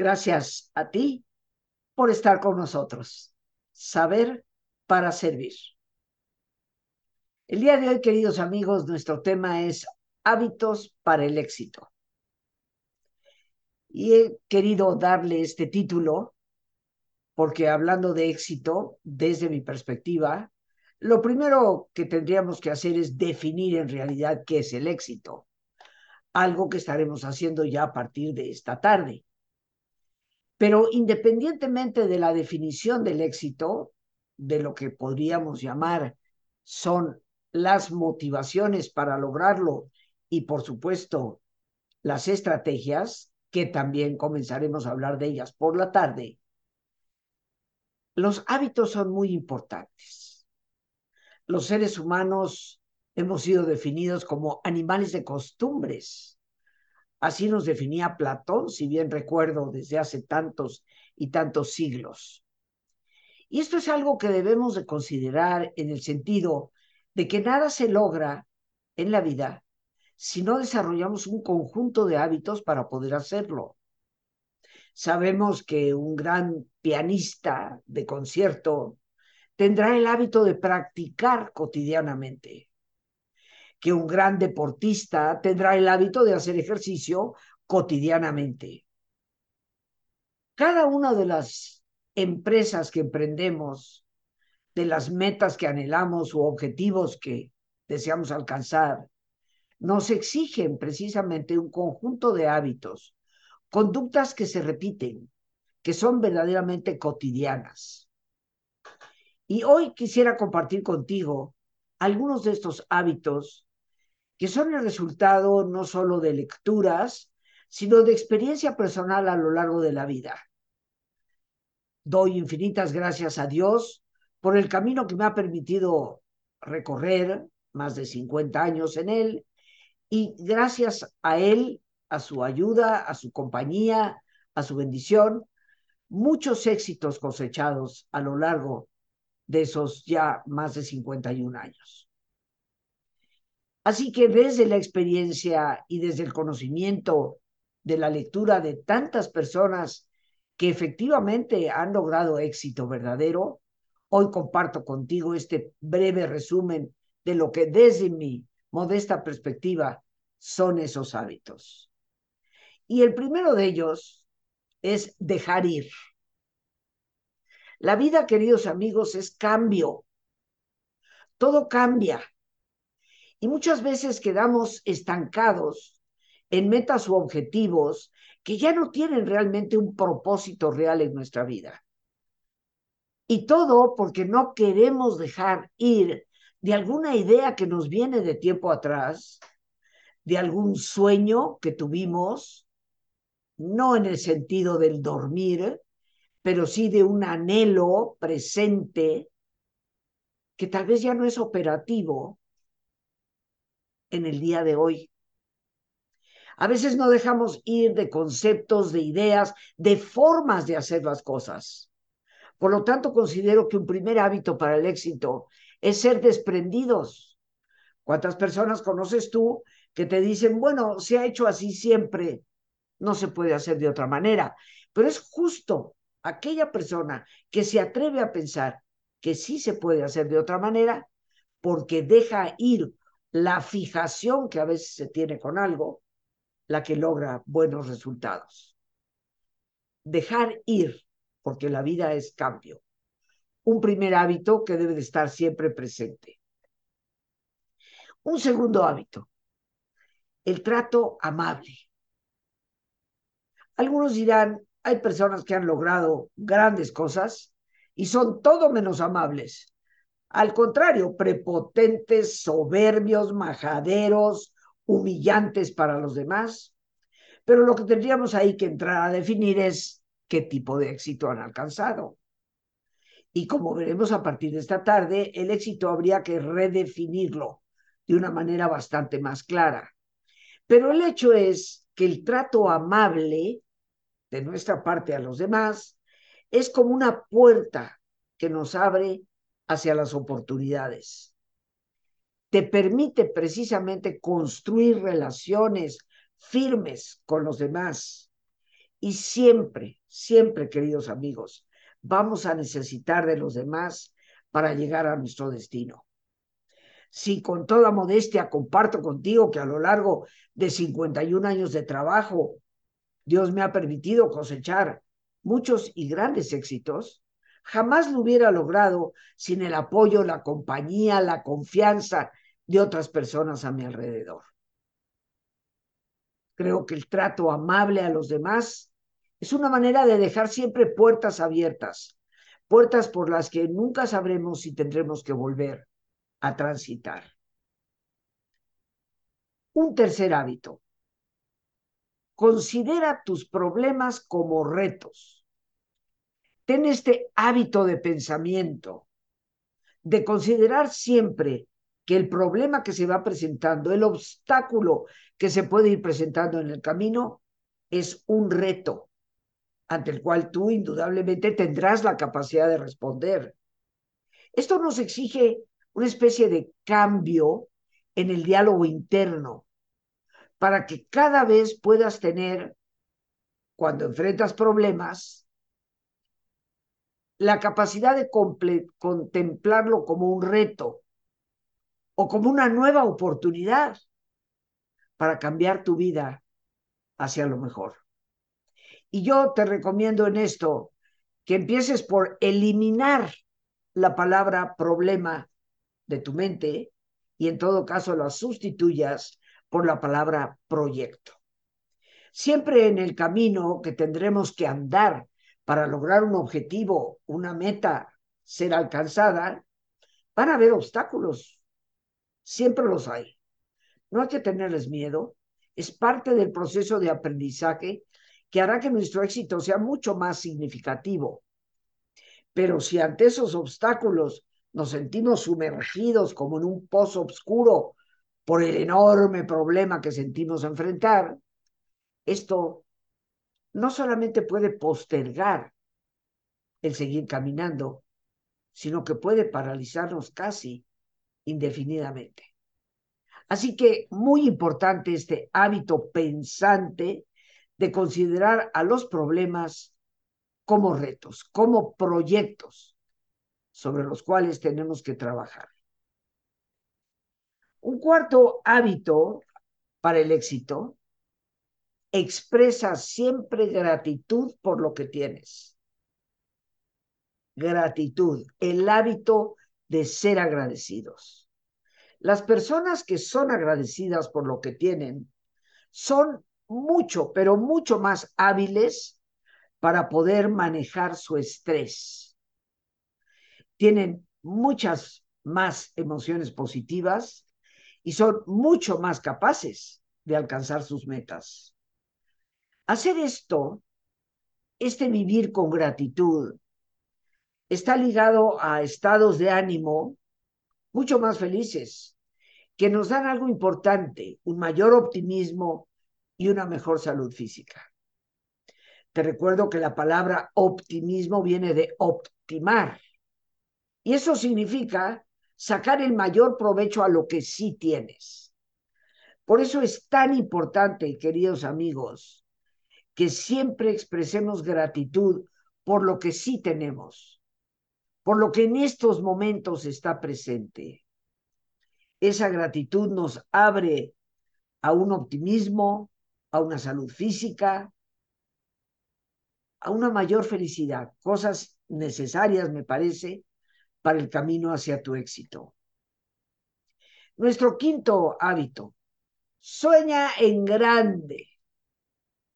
Gracias a ti por estar con nosotros. Saber para servir. El día de hoy, queridos amigos, nuestro tema es hábitos para el éxito. Y he querido darle este título porque hablando de éxito, desde mi perspectiva, lo primero que tendríamos que hacer es definir en realidad qué es el éxito, algo que estaremos haciendo ya a partir de esta tarde. Pero independientemente de la definición del éxito, de lo que podríamos llamar son las motivaciones para lograrlo y por supuesto las estrategias, que también comenzaremos a hablar de ellas por la tarde, los hábitos son muy importantes. Los seres humanos hemos sido definidos como animales de costumbres. Así nos definía Platón, si bien recuerdo, desde hace tantos y tantos siglos. Y esto es algo que debemos de considerar en el sentido de que nada se logra en la vida si no desarrollamos un conjunto de hábitos para poder hacerlo. Sabemos que un gran pianista de concierto tendrá el hábito de practicar cotidianamente, que un gran deportista tendrá el hábito de hacer ejercicio cotidianamente. Cada una de las empresas que emprendemos, de las metas que anhelamos o objetivos que deseamos alcanzar, nos exigen precisamente un conjunto de hábitos conductas que se repiten, que son verdaderamente cotidianas. Y hoy quisiera compartir contigo algunos de estos hábitos que son el resultado no solo de lecturas, sino de experiencia personal a lo largo de la vida. Doy infinitas gracias a Dios por el camino que me ha permitido recorrer, más de 50 años en él, y gracias a Él a su ayuda, a su compañía, a su bendición, muchos éxitos cosechados a lo largo de esos ya más de 51 años. Así que desde la experiencia y desde el conocimiento de la lectura de tantas personas que efectivamente han logrado éxito verdadero, hoy comparto contigo este breve resumen de lo que desde mi modesta perspectiva son esos hábitos. Y el primero de ellos es dejar ir. La vida, queridos amigos, es cambio. Todo cambia. Y muchas veces quedamos estancados en metas u objetivos que ya no tienen realmente un propósito real en nuestra vida. Y todo porque no queremos dejar ir de alguna idea que nos viene de tiempo atrás, de algún sueño que tuvimos, no en el sentido del dormir, pero sí de un anhelo presente que tal vez ya no es operativo en el día de hoy. A veces no dejamos ir de conceptos, de ideas, de formas de hacer las cosas. Por lo tanto, considero que un primer hábito para el éxito es ser desprendidos. ¿Cuántas personas conoces tú que te dicen, bueno, se ha hecho así siempre? no se puede hacer de otra manera. Pero es justo aquella persona que se atreve a pensar que sí se puede hacer de otra manera porque deja ir la fijación que a veces se tiene con algo, la que logra buenos resultados. Dejar ir, porque la vida es cambio. Un primer hábito que debe de estar siempre presente. Un segundo hábito, el trato amable. Algunos dirán, hay personas que han logrado grandes cosas y son todo menos amables. Al contrario, prepotentes, soberbios, majaderos, humillantes para los demás. Pero lo que tendríamos ahí que entrar a definir es qué tipo de éxito han alcanzado. Y como veremos a partir de esta tarde, el éxito habría que redefinirlo de una manera bastante más clara. Pero el hecho es que el trato amable de nuestra parte a los demás, es como una puerta que nos abre hacia las oportunidades. Te permite precisamente construir relaciones firmes con los demás Y siempre, siempre, queridos amigos, vamos a necesitar de los demás para llegar a nuestro destino. Si con toda modestia comparto contigo que a lo largo de 51 años de trabajo, Dios me ha permitido cosechar muchos y grandes éxitos, jamás lo hubiera logrado sin el apoyo, la compañía, la confianza de otras personas a mi alrededor. Creo que el trato amable a los demás es una manera de dejar siempre puertas abiertas, puertas por las que nunca sabremos si tendremos que volver a transitar. Un tercer hábito. Considera tus problemas como retos. Ten este hábito de pensamiento, de considerar siempre que el problema que se va presentando, el obstáculo que se puede ir presentando en el camino, es un reto ante el cual tú indudablemente tendrás la capacidad de responder. Esto nos exige una especie de cambio en el diálogo interno para que cada vez puedas tener, cuando enfrentas problemas, la capacidad de contemplarlo como un reto o como una nueva oportunidad para cambiar tu vida hacia lo mejor. Y yo te recomiendo en esto que empieces por eliminar la palabra problema de tu mente y en todo caso la sustituyas por la palabra proyecto. Siempre en el camino que tendremos que andar para lograr un objetivo, una meta ser alcanzada, van a haber obstáculos, Siempre los hay. No hay que tenerles miedo. Es parte del proceso de aprendizaje que hará que nuestro éxito sea mucho más significativo. Pero si ante esos obstáculos nos sentimos sumergidos como en un pozo oscuro por el enorme problema que sentimos enfrentar, esto no solamente puede postergar el seguir caminando, sino que puede paralizarnos casi indefinidamente. Así que muy importante este hábito pensante de considerar a los problemas como retos, como proyectos sobre los cuales tenemos que trabajar. Un cuarto hábito para el éxito, expresa siempre gratitud por lo que tienes. Gratitud, el hábito de ser agradecidos. Las personas que son agradecidas por lo que tienen son mucho, pero mucho más hábiles para poder manejar su estrés. Tienen muchas más emociones positivas y son mucho más capaces de alcanzar sus metas. Hacer esto, este vivir con gratitud, está ligado a estados de ánimo mucho más felices, que nos dan algo importante, un mayor optimismo y una mejor salud física. Te recuerdo que la palabra optimismo viene de optimar. Y eso significa sacar el mayor provecho a lo que sí tienes. Por eso es tan importante, queridos amigos, que siempre expresemos gratitud por lo que sí tenemos por lo que en estos momentos está presente. Esa gratitud nos abre a un optimismo, a una salud física, a una mayor felicidad, cosas necesarias, me parece, para el camino hacia tu éxito. Nuestro quinto hábito, sueña en grande.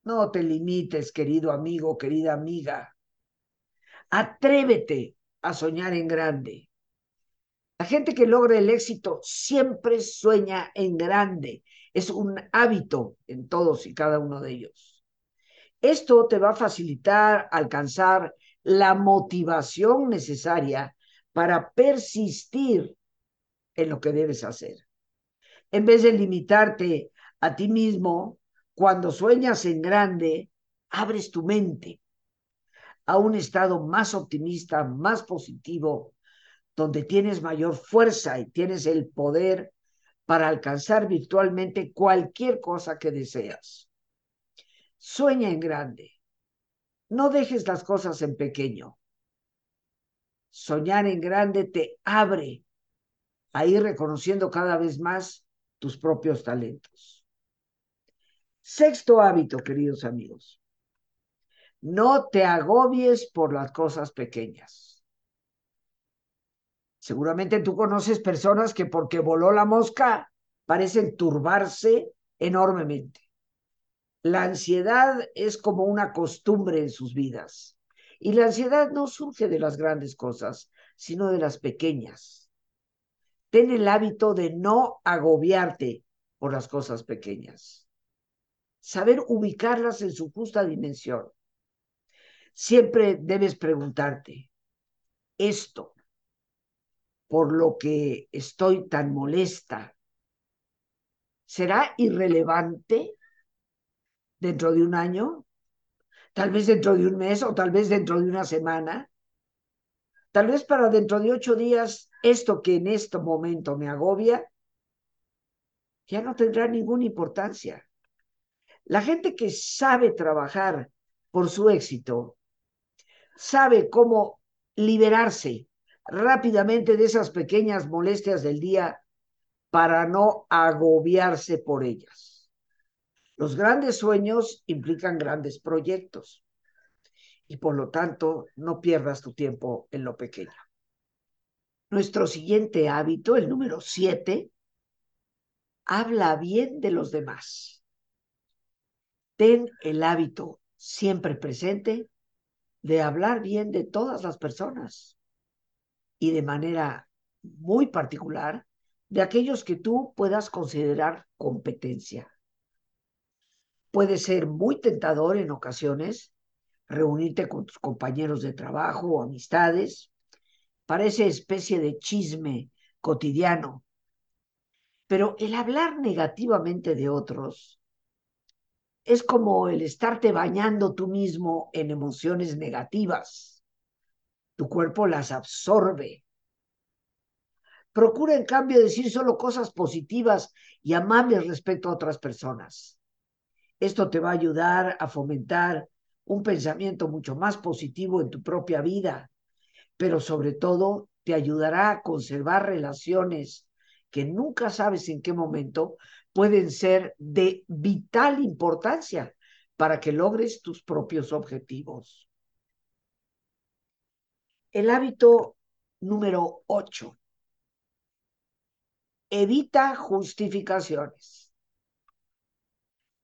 No te limites, querido amigo, querida amiga. Atrévete a soñar en grande. La gente que logra el éxito siempre sueña en grande. Es un hábito en todos y cada uno de ellos. Esto te va a facilitar alcanzar la motivación necesaria para persistir en lo que debes hacer. En vez de limitarte a ti mismo, cuando sueñas en grande, abres tu mente a un estado más optimista, más positivo, donde tienes mayor fuerza y tienes el poder para alcanzar virtualmente cualquier cosa que deseas. Sueña en grande, No dejes las cosas en pequeño. Soñar en grande te abre a ir reconociendo cada vez más tus propios talentos. Sexto hábito, queridos amigos. No te agobies por las cosas pequeñas. Seguramente tú conoces personas que porque voló la mosca parecen turbarse enormemente. La ansiedad es como una costumbre en sus vidas. Y la ansiedad no surge de las grandes cosas, sino de las pequeñas. Ten el hábito de no agobiarte por las cosas pequeñas. Saber ubicarlas en su justa dimensión. Siempre debes preguntarte, esto por lo que estoy tan molesta, ¿será irrelevante dentro de un año, tal vez dentro de un mes o tal vez dentro de una semana. Tal vez para dentro de ocho días, esto que en este momento me agobia, ya no tendrá ninguna importancia. La gente que sabe trabajar por su éxito, sabe cómo liberarse rápidamente de esas pequeñas molestias del día para no agobiarse por ellas. Los grandes sueños implican grandes proyectos y por lo tanto no pierdas tu tiempo en lo pequeño. Nuestro siguiente hábito, el número siete, habla bien de los demás. Ten el hábito siempre presente de hablar bien de todas las personas y de manera muy particular de aquellos que tú puedas considerar competencia. Puede ser muy tentador en ocasiones reunirte con tus compañeros de trabajo o amistades para esa especie de chisme cotidiano. Pero el hablar negativamente de otros es como el estarte bañando tú mismo en emociones negativas. Tu cuerpo las absorbe. Procura en cambio decir solo cosas positivas y amables respecto a otras personas. Esto te va a ayudar a fomentar un pensamiento mucho más positivo en tu propia vida, pero sobre todo te ayudará a conservar relaciones que nunca sabes en qué momento pueden ser de vital importancia para que logres tus propios objetivos. El hábito número 8. Evita justificaciones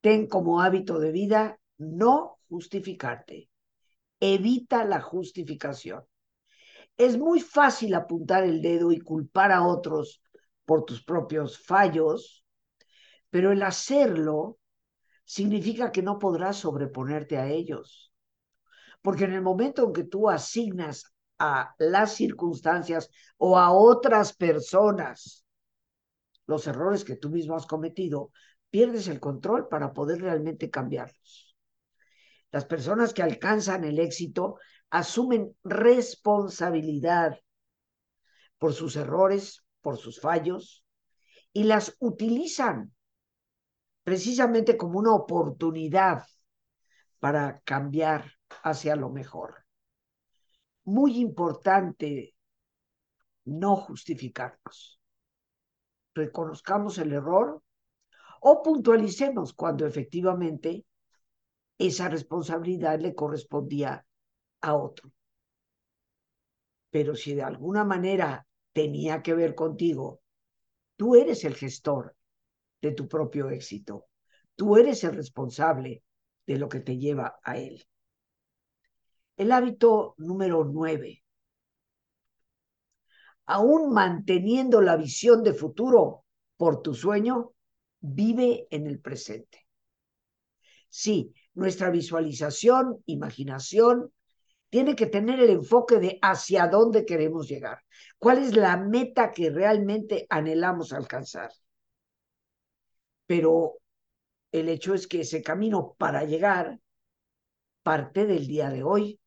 ten como hábito de vida no justificarte. Evita la justificación. Es muy fácil apuntar el dedo y culpar a otros por tus propios fallos, pero el hacerlo significa que no podrás sobreponerte a ellos. Porque en el momento en que tú asignas a las circunstancias o a otras personas los errores que tú mismo has cometido, pierdes el control para poder realmente cambiarlos. Las personas que alcanzan el éxito asumen responsabilidad por sus errores, por sus fallos, y las utilizan precisamente como una oportunidad para cambiar hacia lo mejor. Muy importante no justificarnos. Reconozcamos el error o puntualicemos cuando efectivamente esa responsabilidad le correspondía a otro. Pero si de alguna manera tenía que ver contigo, tú eres el gestor de tu propio éxito. Tú eres el responsable de lo que te lleva a él. El hábito número nueve. Aún manteniendo la visión de futuro por tu sueño, vive en el presente. Sí, nuestra visualización, imaginación, tiene que tener el enfoque de hacia dónde queremos llegar, cuál es la meta que realmente anhelamos alcanzar. Pero el hecho es que ese camino para llegar parte del día de hoy.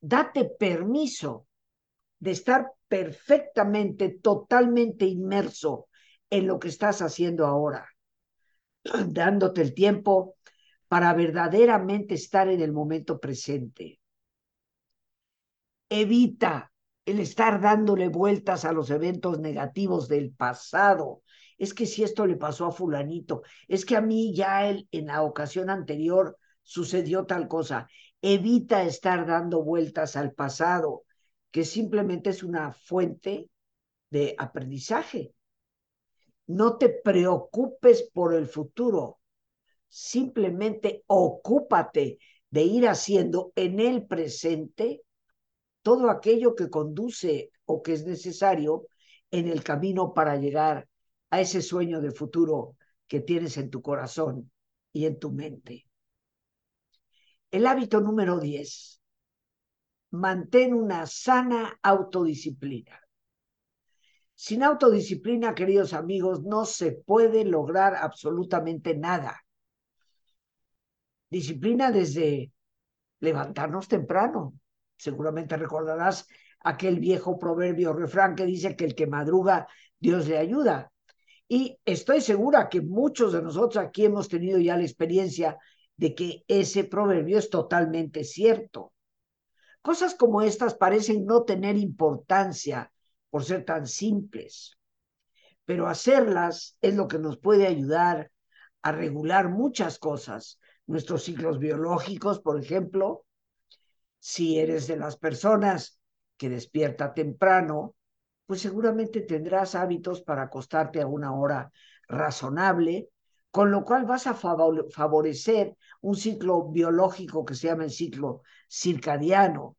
Date permiso de estar perfectamente, totalmente inmerso en lo que estás haciendo ahora dándote el tiempo para verdaderamente estar en el momento presente. Evita el estar dándole vueltas a los eventos negativos del pasado. Es que si esto le pasó a fulanito, es que a mí ya en la ocasión anterior sucedió tal cosa. Evita estar dando vueltas al pasado, que simplemente es una fuente de aprendizaje. No te preocupes por el futuro, simplemente ocúpate de ir haciendo en el presente todo aquello que conduce o que es necesario en el camino para llegar a ese sueño de futuro que tienes en tu corazón y en tu mente. El hábito número 10. Mantén una sana autodisciplina. Sin autodisciplina, queridos amigos, no se puede lograr absolutamente nada. Disciplina desde levantarnos temprano. Seguramente recordarás aquel viejo proverbio refrán que dice que el que madruga, Dios le ayuda. Y estoy segura que muchos de nosotros aquí hemos tenido ya la experiencia de que ese proverbio es totalmente cierto. Cosas como estas parecen no tener importancia por ser tan simples, pero hacerlas es lo que nos puede ayudar a regular muchas cosas, nuestros ciclos biológicos, por ejemplo, si eres de las personas que despierta temprano, pues seguramente tendrás hábitos para acostarte a una hora razonable, con lo cual vas a favorecer un ciclo biológico que se llama el ciclo circadiano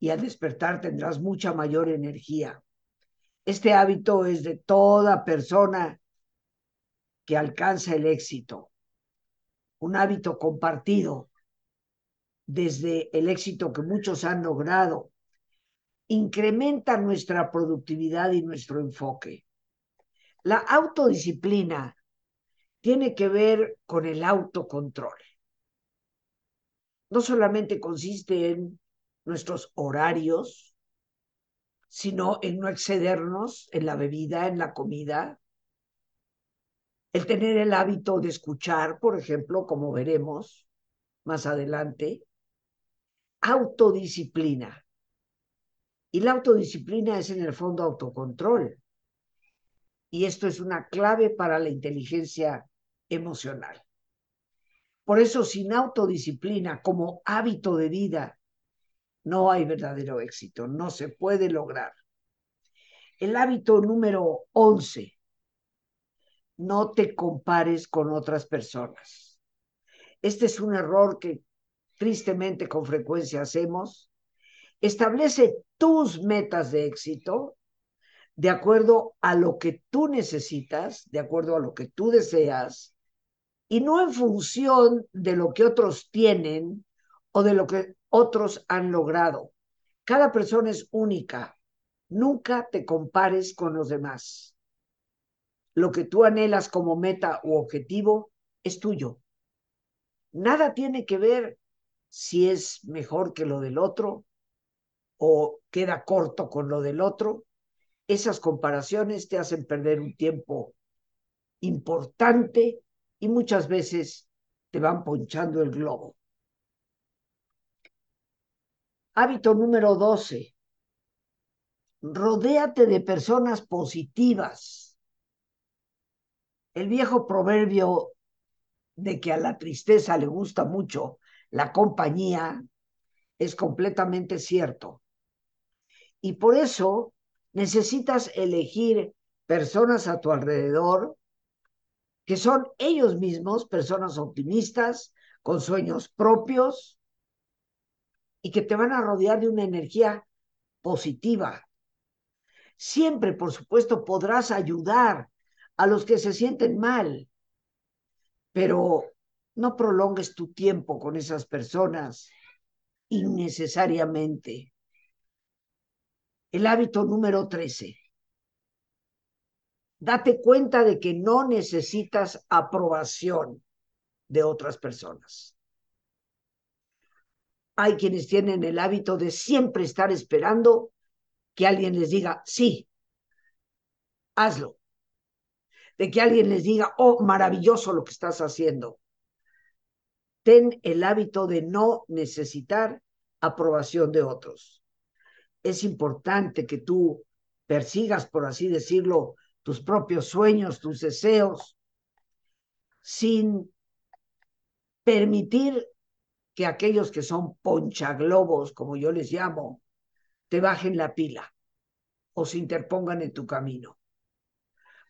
y al despertar tendrás mucha mayor energía. Este hábito es de toda persona que alcanza el éxito, un hábito compartido desde el éxito que muchos han logrado, incrementa nuestra productividad y nuestro enfoque. La autodisciplina tiene que ver con el autocontrol. No solamente consiste en nuestros horarios, sino en no excedernos en la bebida, en la comida, el tener el hábito de escuchar, por ejemplo, como veremos más adelante, autodisciplina. Y la autodisciplina es en el fondo autocontrol. Y esto es una clave para la inteligencia emocional. Por eso, sin autodisciplina como hábito de vida, no hay verdadero éxito, no se puede lograr. El hábito número 11, no te compares con otras personas. Este es un error que tristemente con frecuencia hacemos, establece tus metas de éxito de acuerdo a lo que tú necesitas, de acuerdo a lo que tú deseas, y no en función de lo que otros tienen o de lo que otros han logrado. Cada persona es única. Nunca te compares con los demás. Lo que tú anhelas como meta u objetivo es tuyo. Nada tiene que ver si es mejor que lo del otro o queda corto con lo del otro, esas comparaciones te hacen perder un tiempo importante y muchas veces te van ponchando el globo. Hábito número 12. Rodéate de personas positivas. El viejo proverbio de que a la tristeza le gusta mucho la compañía es completamente cierto. Y por eso necesitas elegir personas a tu alrededor que son ellos mismos personas optimistas, con sueños propios y que te van a rodear de una energía positiva. Siempre, por supuesto, podrás ayudar a los que se sienten mal, pero no prolongues tu tiempo con esas personas innecesariamente. El hábito número 13. Date cuenta de que no necesitas aprobación de otras personas. Hay quienes tienen el hábito de siempre estar esperando que alguien les diga, sí, hazlo. De que alguien les diga, oh, maravilloso lo que estás haciendo ten el hábito de no necesitar aprobación de otros. Es importante que tú persigas, por así decirlo, tus propios sueños, tus deseos, sin permitir que aquellos que son ponchaglobos, como yo les llamo, te bajen la pila o se interpongan en tu camino.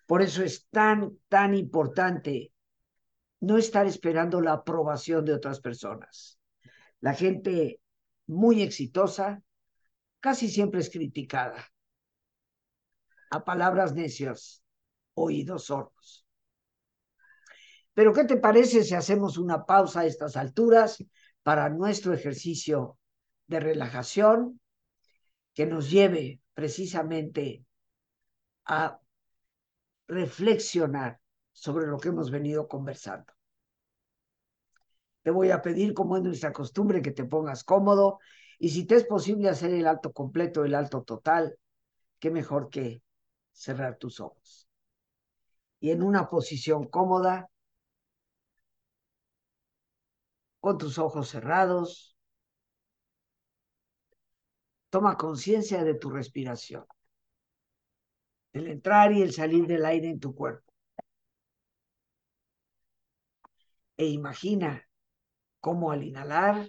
Por eso es tan, tan importante no estar esperando la aprobación de otras personas. La gente muy exitosa casi siempre es criticada. A palabras necias, oídos sordos. Pero ¿qué te parece si hacemos una pausa a estas alturas para nuestro ejercicio de relajación que nos lleve precisamente a reflexionar sobre lo que hemos venido conversando. Te voy a pedir, como es nuestra costumbre, que te pongas cómodo y si te es posible hacer el alto completo, el alto total, qué mejor que cerrar tus ojos. Y en una posición cómoda, con tus ojos cerrados, toma conciencia de tu respiración, el entrar y el salir del aire en tu cuerpo. E imagina cómo al inhalar,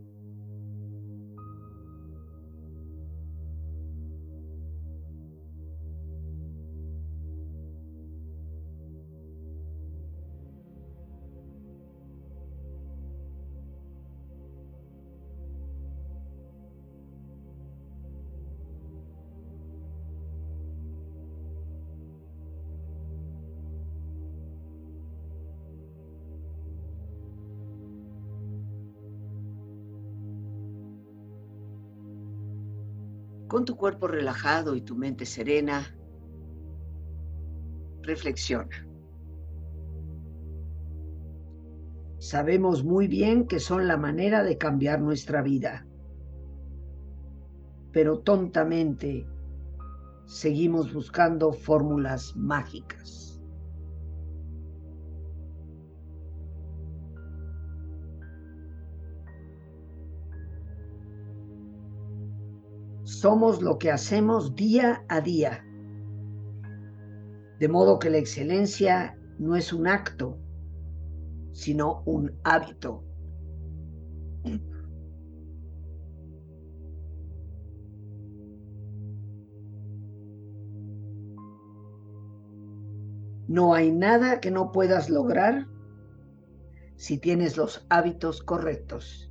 Cuerpo relajado y tu mente serena, reflexiona. Sabemos muy bien que son la manera de cambiar nuestra vida, pero tontamente seguimos buscando fórmulas mágicas. Somos lo que hacemos día a día. De modo que la excelencia no es un acto, sino un hábito. No hay nada que no puedas lograr si tienes los hábitos correctos.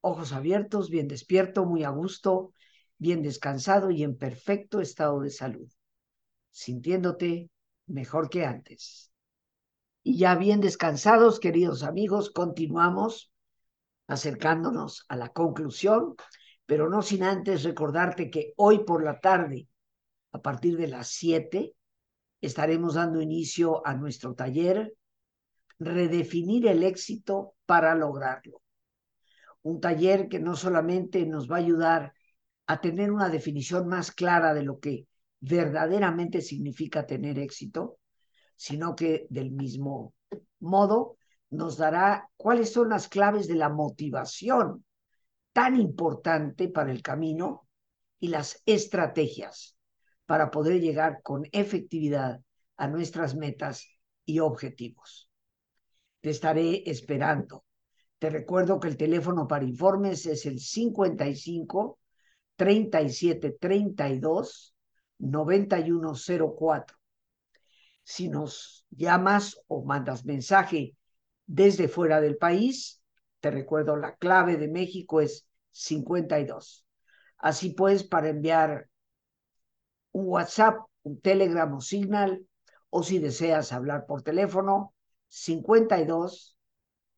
ojos abiertos, bien despierto, muy a gusto, bien descansado y en perfecto estado de salud, sintiéndote mejor que antes. Y ya bien descansados, queridos amigos, continuamos acercándonos a la conclusión, pero no sin antes recordarte que hoy por la tarde, a partir de las 7, estaremos dando inicio a nuestro taller, Redefinir el éxito para lograrlo un taller que no solamente nos va a ayudar a tener una definición más clara de lo que verdaderamente significa tener éxito, sino que del mismo modo nos dará cuáles son las claves de la motivación tan importante para el camino y las estrategias para poder llegar con efectividad a nuestras metas y objetivos. Te estaré esperando te recuerdo que el teléfono para informes es el 55 37 32 9104. Si nos llamas o mandas mensaje desde fuera del país, te recuerdo, la clave de México es 52. Así pues, para enviar un WhatsApp, un Telegram o Signal, o si deseas hablar por teléfono, 52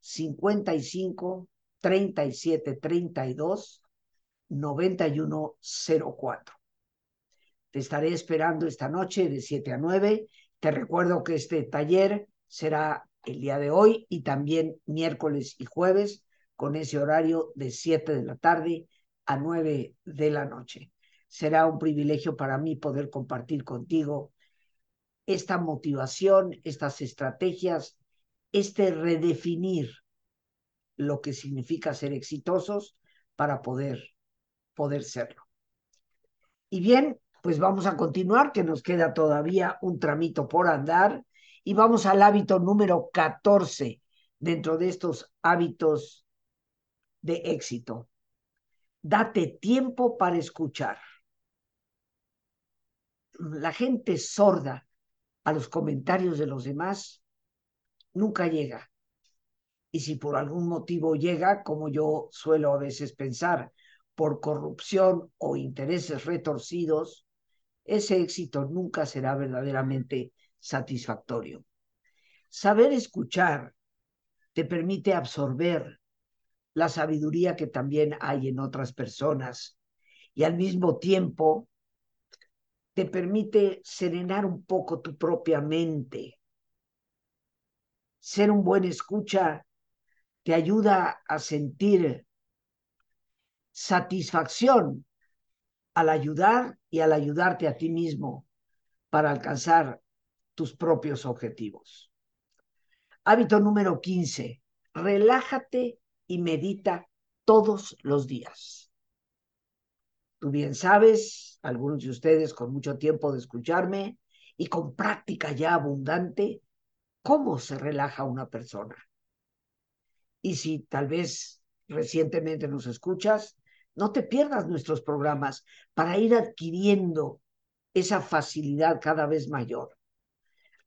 55 37 32 91 04. Te estaré esperando esta noche de 7 a 9. Te recuerdo que este taller será el día de hoy y también miércoles y jueves con ese horario de 7 de la tarde a 9 de la noche. Será un privilegio para mí poder compartir contigo esta motivación, estas estrategias, este redefinir lo que significa ser exitosos para poder, poder serlo. Y bien, pues vamos a continuar, que nos queda todavía un tramito por andar, y vamos al hábito número 14 dentro de estos hábitos de éxito. Date tiempo para escuchar. La gente sorda a los comentarios de los demás nunca llega. Y si por algún motivo llega, como yo suelo a veces pensar, por corrupción o intereses retorcidos, ese éxito nunca será verdaderamente satisfactorio. Saber escuchar te permite absorber la sabiduría que también hay en otras personas y al mismo tiempo te permite serenar un poco tu propia mente. Ser un buen escucha te ayuda a sentir satisfacción al ayudar y al ayudarte a ti mismo para alcanzar tus propios objetivos. Hábito número 15. Relájate y medita todos los días. Tú bien sabes, algunos de ustedes con mucho tiempo de escucharme y con práctica ya abundante, cómo se relaja una persona. Y si tal vez recientemente nos escuchas, no te pierdas nuestros programas para ir adquiriendo esa facilidad cada vez mayor.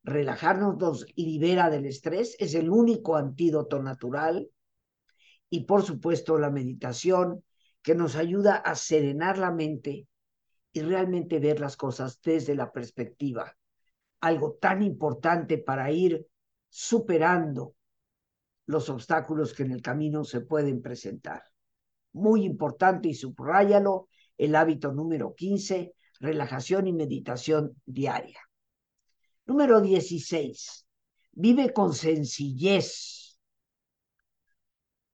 Relajarnos nos libera del estrés, es el único antídoto natural. Y por supuesto la meditación que nos ayuda a serenar la mente y realmente ver las cosas desde la perspectiva. Algo tan importante para ir superando los obstáculos que en el camino se pueden presentar muy importante y subráyalo, el hábito número 15, relajación y meditación diaria. Número 16, vive con sencillez.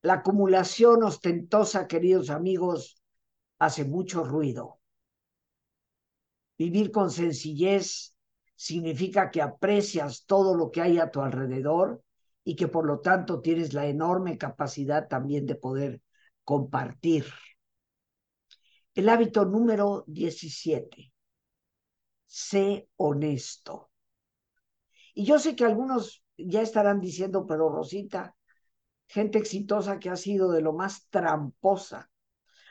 La acumulación ostentosa, queridos amigos, hace mucho ruido. Vivir con sencillez significa que aprecias todo lo que hay a tu alrededor y que por lo tanto tienes la enorme capacidad también de poder compartir. El hábito número 17. Sé honesto. Y yo sé que algunos ya estarán diciendo, pero Rosita, gente exitosa que ha sido de lo más tramposa.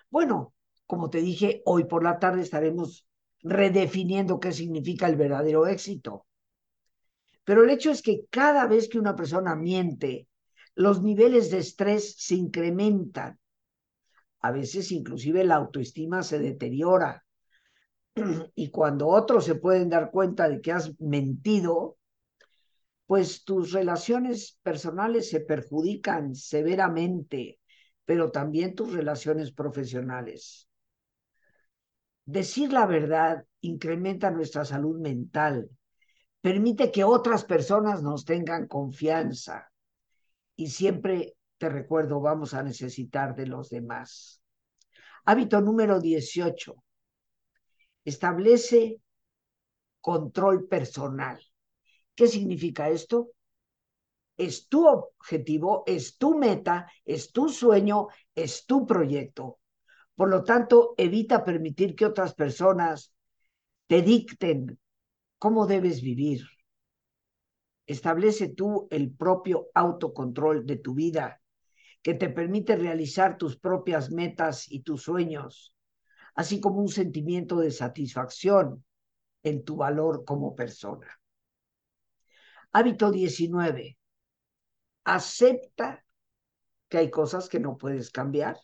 Bueno, como te dije, hoy por la tarde estaremos redefiniendo qué significa el verdadero éxito. Pero el hecho es que cada vez que una persona miente, los niveles de estrés se incrementan a veces inclusive la autoestima se deteriora. Y cuando otros se pueden dar cuenta de que has mentido, pues tus relaciones personales se perjudican severamente, pero también tus relaciones profesionales. Decir la verdad incrementa nuestra salud mental, permite que otras personas nos tengan confianza y siempre te recuerdo, vamos a necesitar de los demás. Hábito número 18. Establece control personal. ¿Qué significa esto? Es tu objetivo, es tu meta, es tu sueño, es tu proyecto. Por lo tanto, evita permitir que otras personas te dicten cómo debes vivir. Establece tú el propio autocontrol de tu vida que te permite realizar tus propias metas y tus sueños, así como un sentimiento de satisfacción en tu valor como persona. Hábito 19. Acepta que hay cosas que no puedes cambiar.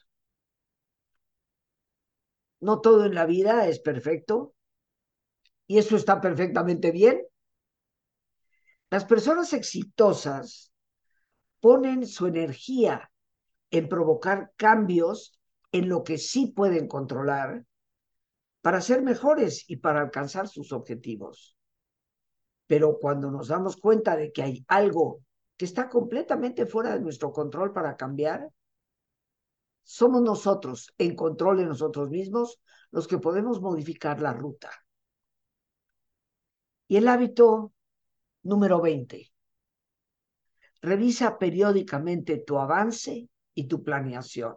No todo en la vida es perfecto y eso está perfectamente bien. Las personas exitosas ponen su energía en provocar cambios en lo que sí pueden controlar para ser mejores y para alcanzar sus objetivos. Pero cuando nos damos cuenta de que hay algo que está completamente fuera de nuestro control para cambiar, somos nosotros, en control de nosotros mismos, los que podemos modificar la ruta. Y el hábito número 20. Revisa periódicamente tu avance y tu planeación.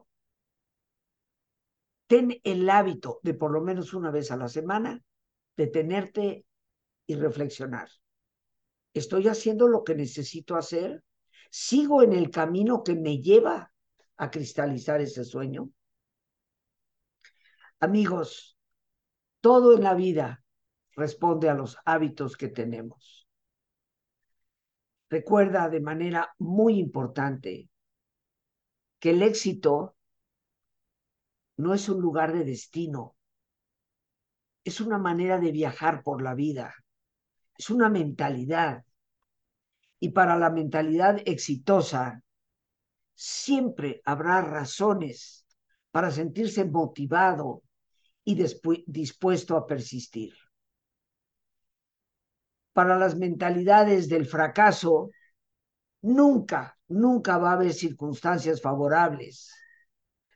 Ten el hábito de por lo menos una vez a la semana detenerte y reflexionar. ¿Estoy haciendo lo que necesito hacer? ¿Sigo en el camino que me lleva a cristalizar ese sueño? Amigos, todo en la vida responde a los hábitos que tenemos. Recuerda de manera muy importante que el éxito no es un lugar de destino, es una manera de viajar por la vida, es una mentalidad. Y para la mentalidad exitosa, siempre habrá razones para sentirse motivado y dispuesto a persistir. Para las mentalidades del fracaso, nunca, nunca va a haber circunstancias favorables,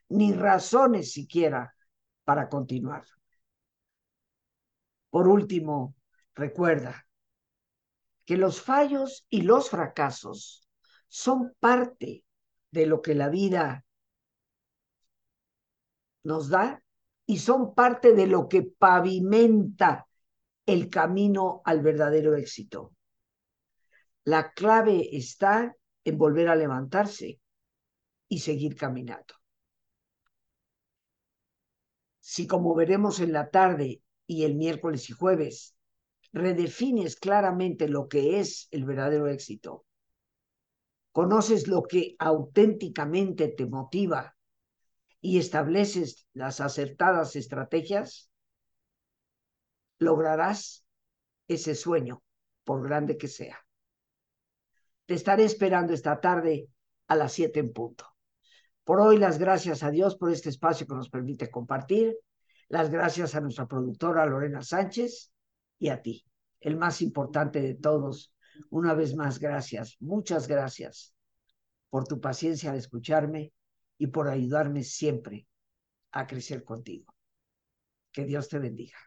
ni razones siquiera para continuar. Por último, recuerda que los fallos y los fracasos son parte de lo que la vida nos da y son parte de lo que pavimenta el camino al verdadero éxito. La clave está en volver a levantarse y seguir caminando. Si como veremos en la tarde y el miércoles y jueves, redefines claramente lo que es el verdadero éxito, conoces lo que auténticamente te motiva y estableces las acertadas estrategias, lograrás ese sueño, por grande que sea. Te estaré esperando esta tarde a las 7 en punto. Por hoy, las gracias a Dios por este espacio que nos permite compartir. Las gracias a nuestra productora Lorena Sánchez y a ti, el más importante de todos. Una vez más, gracias, muchas gracias por tu paciencia al escucharme y por ayudarme siempre a crecer contigo. Que Dios te bendiga.